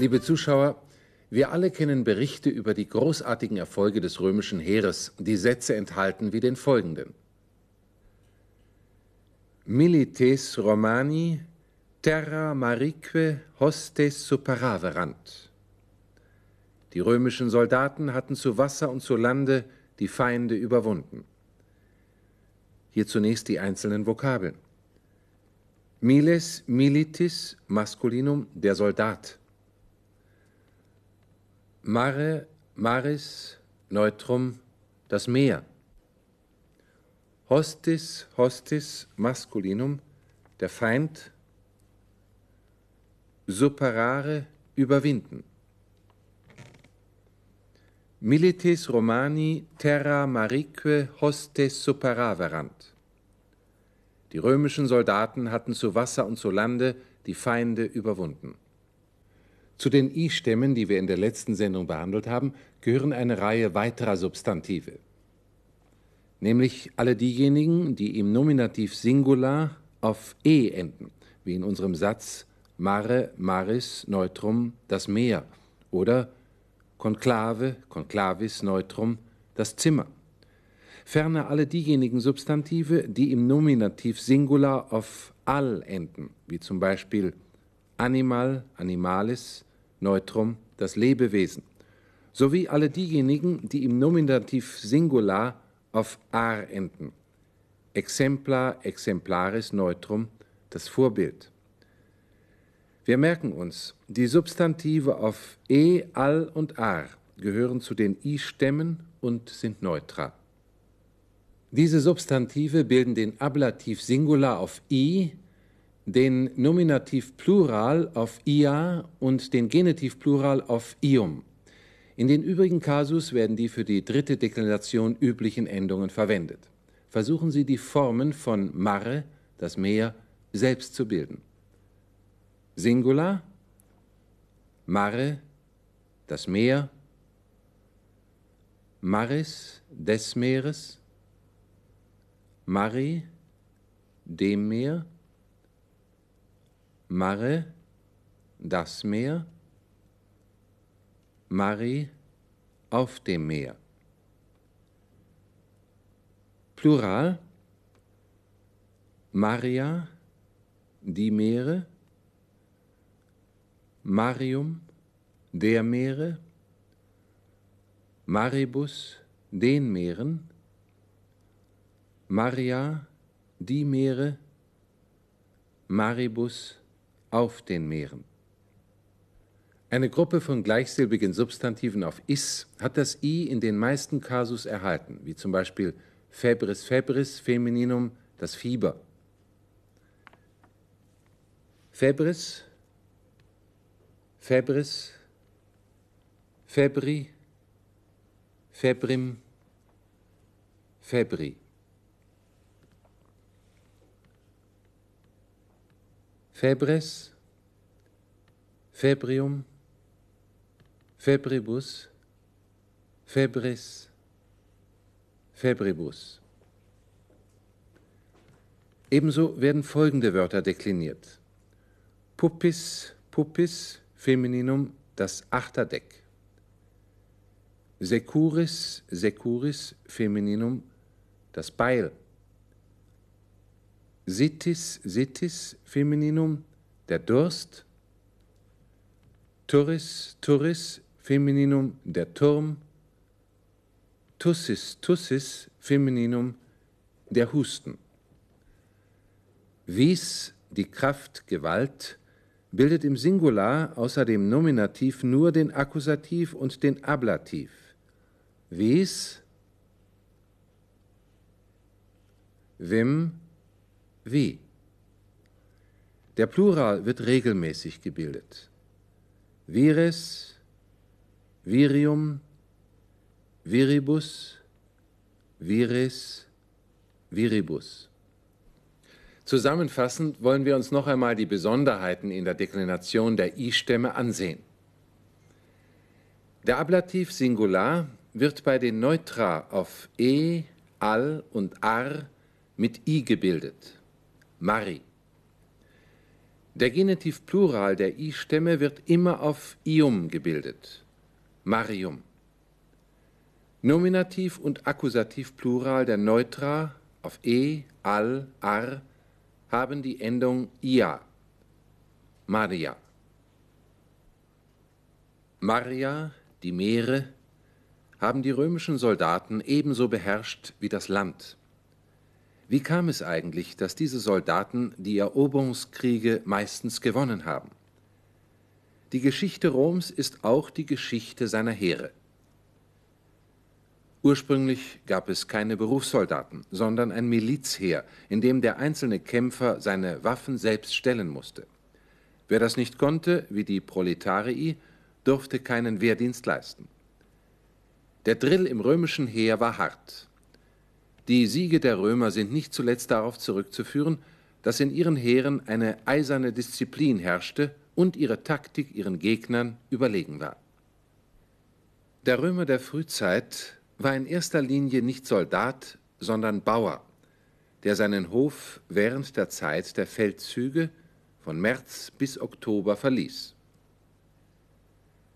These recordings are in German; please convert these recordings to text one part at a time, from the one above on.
Liebe Zuschauer, wir alle kennen Berichte über die großartigen Erfolge des römischen Heeres, die Sätze enthalten wie den folgenden. Milites Romani terra marique hostes superaverant. Die römischen Soldaten hatten zu Wasser und zu Lande die Feinde überwunden. Hier zunächst die einzelnen Vokabeln. Miles militis maskulinum der Soldat. Mare maris neutrum das Meer. Hostis hostis maskulinum der Feind. Superare überwinden. Milites Romani terra marique hostes superaverant. Die römischen Soldaten hatten zu Wasser und zu Lande die Feinde überwunden. Zu den I-Stämmen, die wir in der letzten Sendung behandelt haben, gehören eine Reihe weiterer Substantive, nämlich alle diejenigen, die im Nominativ Singular auf e enden, wie in unserem Satz mare, maris, neutrum, das Meer oder Konklave, conclavis, neutrum, das Zimmer. Ferner alle diejenigen Substantive, die im Nominativ Singular auf al enden, wie zum Beispiel animal, animalis, neutrum, das Lebewesen, sowie alle diejenigen, die im Nominativ Singular auf ar enden, exemplar, exemplaris, neutrum, das Vorbild. Wir merken uns, die Substantive auf e, al und ar gehören zu den i-Stämmen und sind neutral. Diese Substantive bilden den Ablativ Singular auf i, den Nominativ Plural auf ia und den Genitiv Plural auf ium. In den übrigen Kasus werden die für die dritte Deklination üblichen Endungen verwendet. Versuchen Sie die Formen von mare, das Meer, selbst zu bilden. Singular, mare, das Meer, maris, des Meeres, mari, dem Meer, mare, das Meer, mari, auf dem Meer. Plural, Maria, die Meere, Marium, der Meere, Maribus, den Meeren, Maria, die Meere, Maribus, auf den Meeren. Eine Gruppe von gleichsilbigen Substantiven auf is hat das i in den meisten Kasus erhalten, wie zum Beispiel febris febris femininum, das Fieber. Febris Febris, Febri, Febrim, Febri. Febres, Febrium, Febribus, Febris, Febribus. Ebenso werden folgende Wörter dekliniert. Puppis, Puppis, Femininum das Achterdeck. Securis, Securis, Femininum das Beil. Sittis, Sittis, Femininum der Durst. Turris, Turris, Femininum der Turm. Tussis, Tussis, Femininum der Husten. Wies, die Kraft, Gewalt, bildet im Singular außer dem Nominativ nur den Akkusativ und den Ablativ. Vis, wim, wie. Der Plural wird regelmäßig gebildet. Vires, virium, viribus, vires, viribus. Zusammenfassend wollen wir uns noch einmal die Besonderheiten in der Deklination der I-Stämme ansehen. Der Ablativ Singular wird bei den Neutra auf e, al und ar mit i gebildet. Mari. Der Genitiv Plural der I-Stämme wird immer auf ium gebildet. Marium. Nominativ und Akkusativ Plural der Neutra auf e, al, ar haben die Endung ia. Maria. Maria, die Meere, haben die römischen Soldaten ebenso beherrscht wie das Land. Wie kam es eigentlich, dass diese Soldaten die Eroberungskriege meistens gewonnen haben? Die Geschichte Roms ist auch die Geschichte seiner Heere. Ursprünglich gab es keine Berufssoldaten, sondern ein Milizheer, in dem der einzelne Kämpfer seine Waffen selbst stellen musste. Wer das nicht konnte, wie die Proletarii, durfte keinen Wehrdienst leisten. Der Drill im römischen Heer war hart. Die Siege der Römer sind nicht zuletzt darauf zurückzuführen, dass in ihren Heeren eine eiserne Disziplin herrschte und ihre Taktik ihren Gegnern überlegen war. Der Römer der Frühzeit war in erster Linie nicht Soldat, sondern Bauer, der seinen Hof während der Zeit der Feldzüge von März bis Oktober verließ.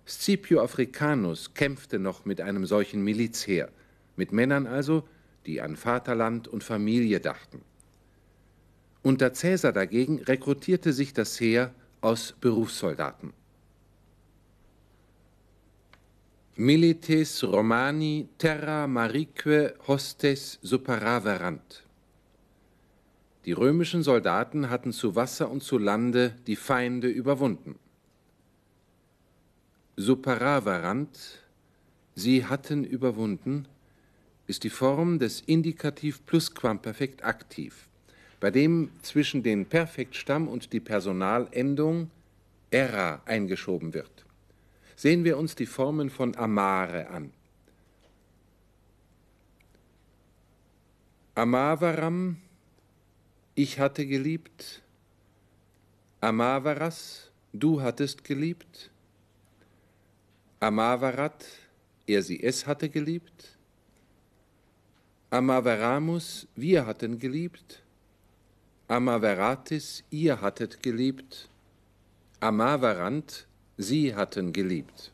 Scipio Africanus kämpfte noch mit einem solchen Milizheer, mit Männern also, die an Vaterland und Familie dachten. Unter Caesar dagegen rekrutierte sich das Heer aus Berufssoldaten. Milites Romani terra marique hostes superaverant. Die römischen Soldaten hatten zu Wasser und zu Lande die Feinde überwunden. Superaverant, sie hatten überwunden, ist die Form des Indikativ Plusquamperfekt aktiv, bei dem zwischen den Perfektstamm und die Personalendung era eingeschoben wird. Sehen wir uns die Formen von amare an. Amavaram, ich hatte geliebt. Amavaras, du hattest geliebt. Amavarat, er sie es hatte geliebt. Amaveramus, wir hatten geliebt. Amaveratis, ihr hattet geliebt. Amavarant, sie hatten geliebt.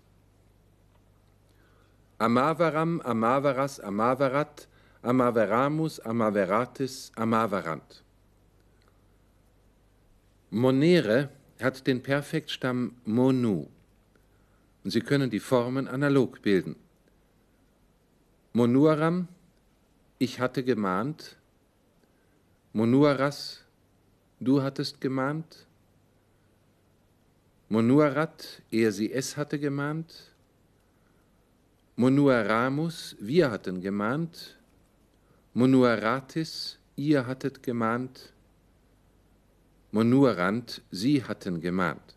Amavaram, Amavaras, Amavarat, Amaveramus, Amaveratis, Amavarant. Monere hat den Perfektstamm Monu und Sie können die Formen analog bilden. Monuaram ich hatte gemahnt, Monuaras, du hattest gemahnt, Monuarat, er sie es hatte gemahnt, Monuaramus, wir hatten gemahnt, Monuaratis, ihr hattet gemahnt, Monuarant, sie hatten gemahnt.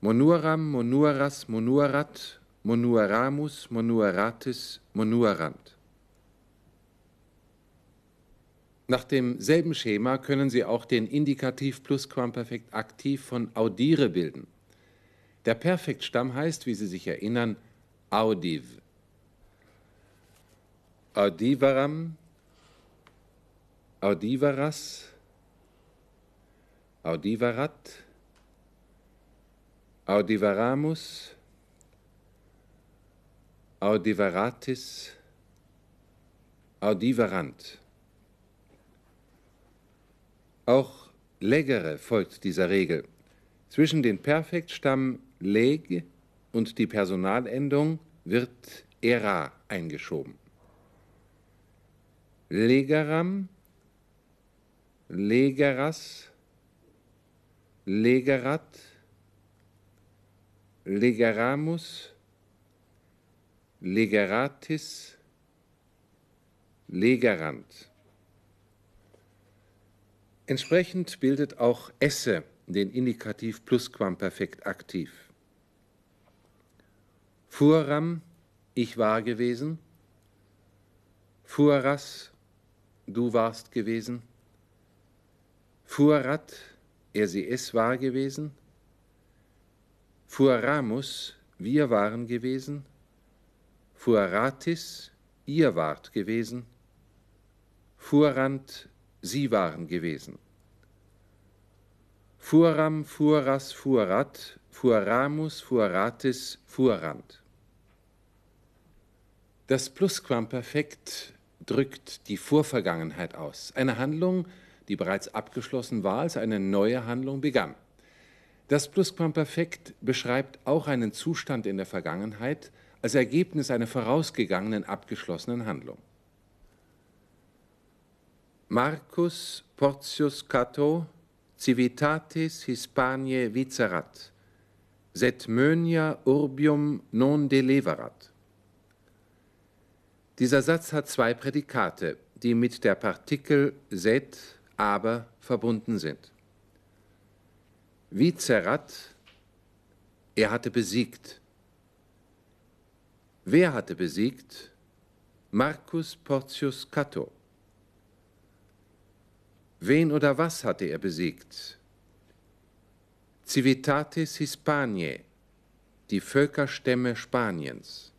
Monuaram, Monuaras, Monuarat, Monuaramus, Monuaratis, Monuarant. Nach demselben Schema können Sie auch den Indikativ Plusquamperfekt aktiv von audire bilden. Der Perfektstamm heißt, wie Sie sich erinnern, audiv. Audivaram, audivaras, audivarat, audivaramus, audivaratis, audivarant. Auch legere folgt dieser Regel. Zwischen den Perfektstamm leg und die Personalendung wird era eingeschoben. Legeram, legeras, legerat, legeramus, legeratis, legerant. Entsprechend bildet auch esse den Indikativ Plusquamperfekt aktiv. Furam, ich war gewesen. Furas, du warst gewesen. Furat, er sie es war gewesen. Fuaramus, wir waren gewesen. Fuaratis, ihr wart gewesen. Furant, Sie waren gewesen. furam, furas, furat, furamus, furatis, furant. Das Plusquamperfekt drückt die Vorvergangenheit aus. Eine Handlung, die bereits abgeschlossen war, als eine neue Handlung begann. Das Plusquamperfekt beschreibt auch einen Zustand in der Vergangenheit als Ergebnis einer vorausgegangenen abgeschlossenen Handlung. Marcus Porcius Cato civitatis Hispaniae vicerat, sed Mönia urbium non deleverat. Dieser Satz hat zwei Prädikate, die mit der Partikel sed, aber verbunden sind. Vicerat, er hatte besiegt. Wer hatte besiegt? Marcus Porcius Cato. Wen oder was hatte er besiegt? Civitatis Hispaniae, die Völkerstämme Spaniens.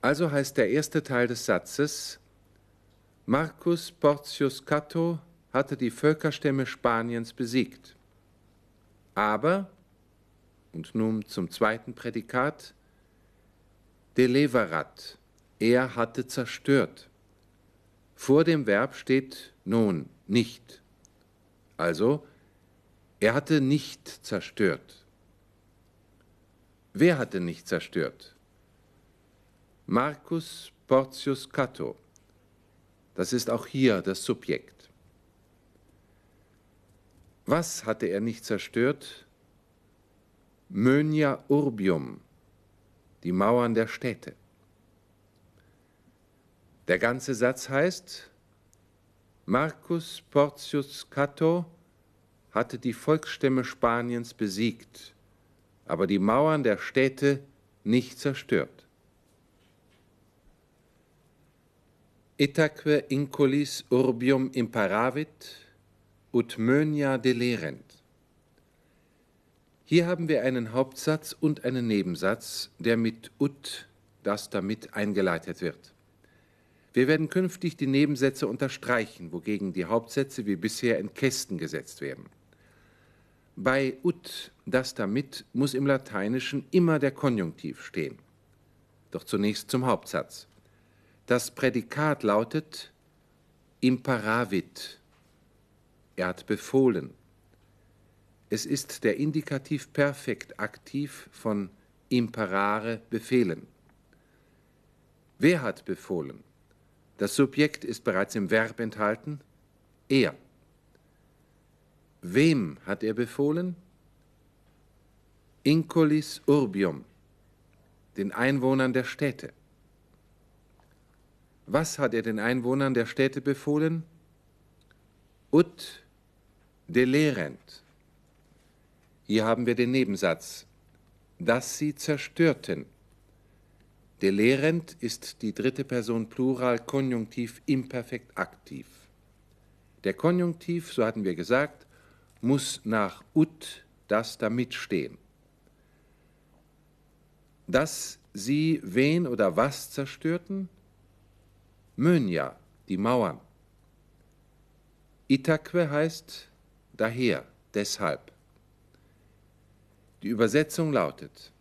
Also heißt der erste Teil des Satzes, Marcus Porcius Cato hatte die Völkerstämme Spaniens besiegt. Aber, und nun zum zweiten Prädikat, deleverat, er hatte zerstört. Vor dem Verb steht nun nicht. Also, er hatte nicht zerstört. Wer hatte nicht zerstört? Marcus Porcius Cato. Das ist auch hier das Subjekt. Was hatte er nicht zerstört? Mönia urbium, die Mauern der Städte. Der ganze Satz heißt, Marcus Porcius Cato hatte die Volksstämme Spaniens besiegt, aber die Mauern der Städte nicht zerstört. itaque incolis urbium imparavit ut mönia delerent. Hier haben wir einen Hauptsatz und einen Nebensatz, der mit ut, das damit eingeleitet wird. Wir werden künftig die Nebensätze unterstreichen, wogegen die Hauptsätze wie bisher in Kästen gesetzt werden. Bei ut, das damit, muss im Lateinischen immer der Konjunktiv stehen. Doch zunächst zum Hauptsatz. Das Prädikat lautet imparavit. Er hat befohlen. Es ist der Indikativ perfekt aktiv von imparare befehlen. Wer hat befohlen? Das Subjekt ist bereits im Verb enthalten. Er. Wem hat er befohlen? Incolis urbium, den Einwohnern der Städte. Was hat er den Einwohnern der Städte befohlen? Ut delerent. Hier haben wir den Nebensatz, dass sie zerstörten. Delerent ist die dritte Person Plural Konjunktiv imperfekt aktiv. Der Konjunktiv, so hatten wir gesagt, muss nach ut das damit stehen. Dass sie wen oder was zerstörten? Mönia, die Mauern. Itaque heißt daher, deshalb. Die Übersetzung lautet,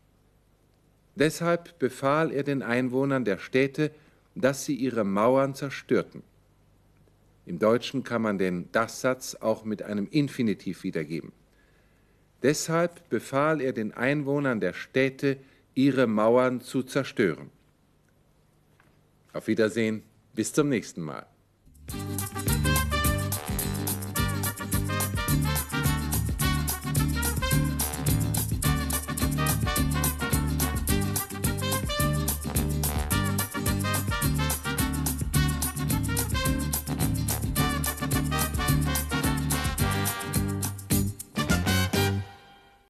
deshalb befahl er den Einwohnern der Städte, dass sie ihre Mauern zerstörten. Im Deutschen kann man den Das-Satz auch mit einem Infinitiv wiedergeben. Deshalb befahl er den Einwohnern der Städte, ihre Mauern zu zerstören. Auf Wiedersehen. Bis zum nächsten Mal.